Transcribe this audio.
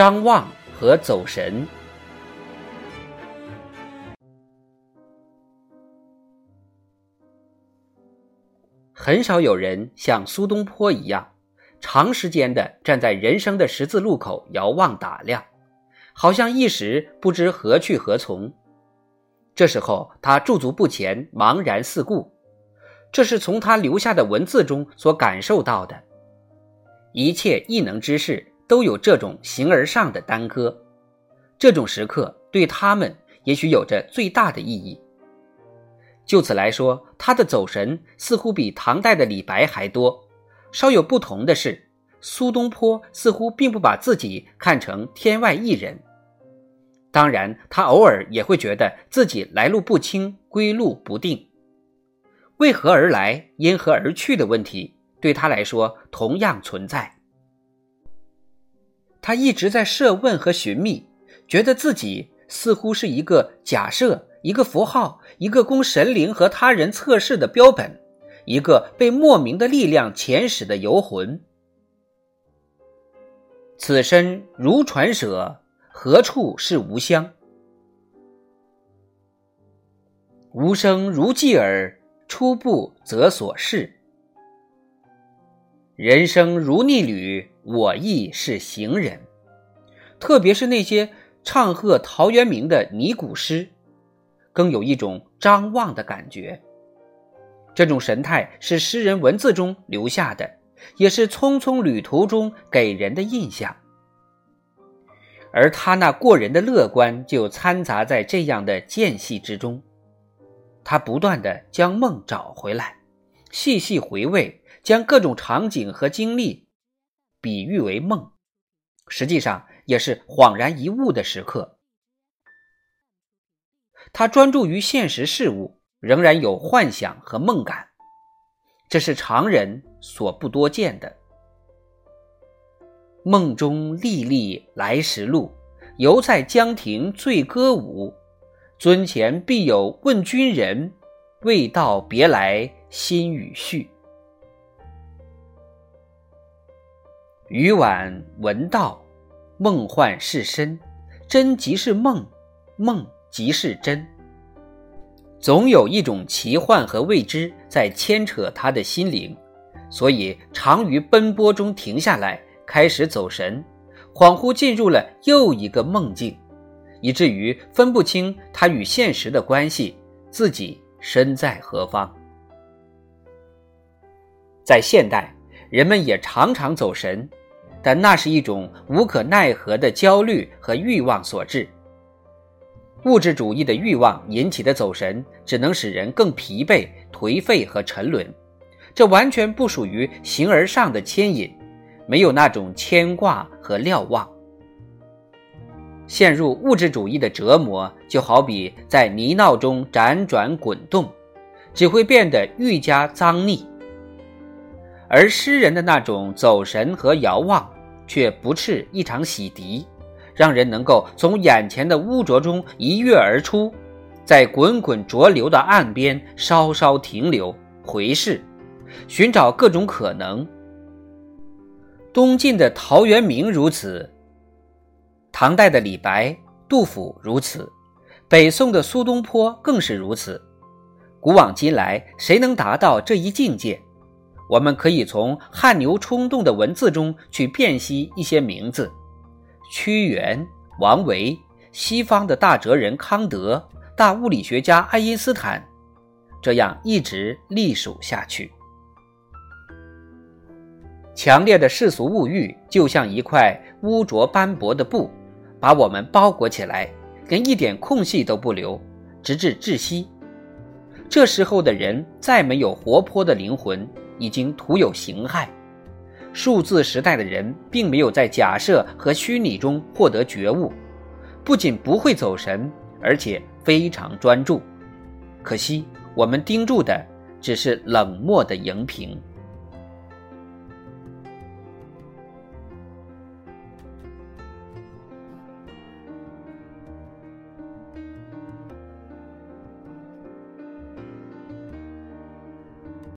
张望和走神，很少有人像苏东坡一样，长时间的站在人生的十字路口遥望打量，好像一时不知何去何从。这时候他驻足不前，茫然四顾，这是从他留下的文字中所感受到的。一切异能之事都有这种形而上的耽搁，这种时刻对他们也许有着最大的意义。就此来说，他的走神似乎比唐代的李白还多。稍有不同的是，苏东坡似乎并不把自己看成天外一人。当然，他偶尔也会觉得自己来路不清、归路不定。为何而来、因何而去的问题，对他来说同样存在。他一直在设问和寻觅，觉得自己似乎是一个假设、一个符号、一个供神灵和他人测试的标本，一个被莫名的力量遣使的游魂。此身如传舍。何处是吾乡？无声如寄耳，初步则所视。人生如逆旅，我亦是行人。特别是那些唱和陶渊明的拟古诗，更有一种张望的感觉。这种神态是诗人文字中留下的，也是匆匆旅途中给人的印象。而他那过人的乐观就掺杂在这样的间隙之中，他不断的将梦找回来，细细回味，将各种场景和经历比喻为梦，实际上也是恍然一悟的时刻。他专注于现实事物，仍然有幻想和梦感，这是常人所不多见的。梦中历历来时路，犹在江亭醉歌舞。尊前必有问君人，未到别来心与绪。余晚闻道，梦幻是真，真即是梦，梦即是真。总有一种奇幻和未知在牵扯他的心灵，所以常于奔波中停下来。开始走神，恍惚进入了又一个梦境，以至于分不清他与现实的关系，自己身在何方。在现代，人们也常常走神，但那是一种无可奈何的焦虑和欲望所致。物质主义的欲望引起的走神，只能使人更疲惫、颓废和沉沦，这完全不属于形而上的牵引。没有那种牵挂和瞭望，陷入物质主义的折磨，就好比在泥淖中辗转滚动，只会变得愈加脏腻。而诗人的那种走神和遥望，却不啻一场洗涤，让人能够从眼前的污浊中一跃而出，在滚滚浊流的岸边稍稍停留，回视，寻找各种可能。东晋的陶渊明如此，唐代的李白、杜甫如此，北宋的苏东坡更是如此。古往今来，谁能达到这一境界？我们可以从汗牛充栋的文字中去辨析一些名字：屈原、王维、西方的大哲人康德、大物理学家爱因斯坦，这样一直隶属下去。强烈的世俗物欲就像一块污浊斑驳的布，把我们包裹起来，连一点空隙都不留，直至窒息。这时候的人再没有活泼的灵魂，已经徒有形骸。数字时代的人并没有在假设和虚拟中获得觉悟，不仅不会走神，而且非常专注。可惜，我们盯住的只是冷漠的荧屏。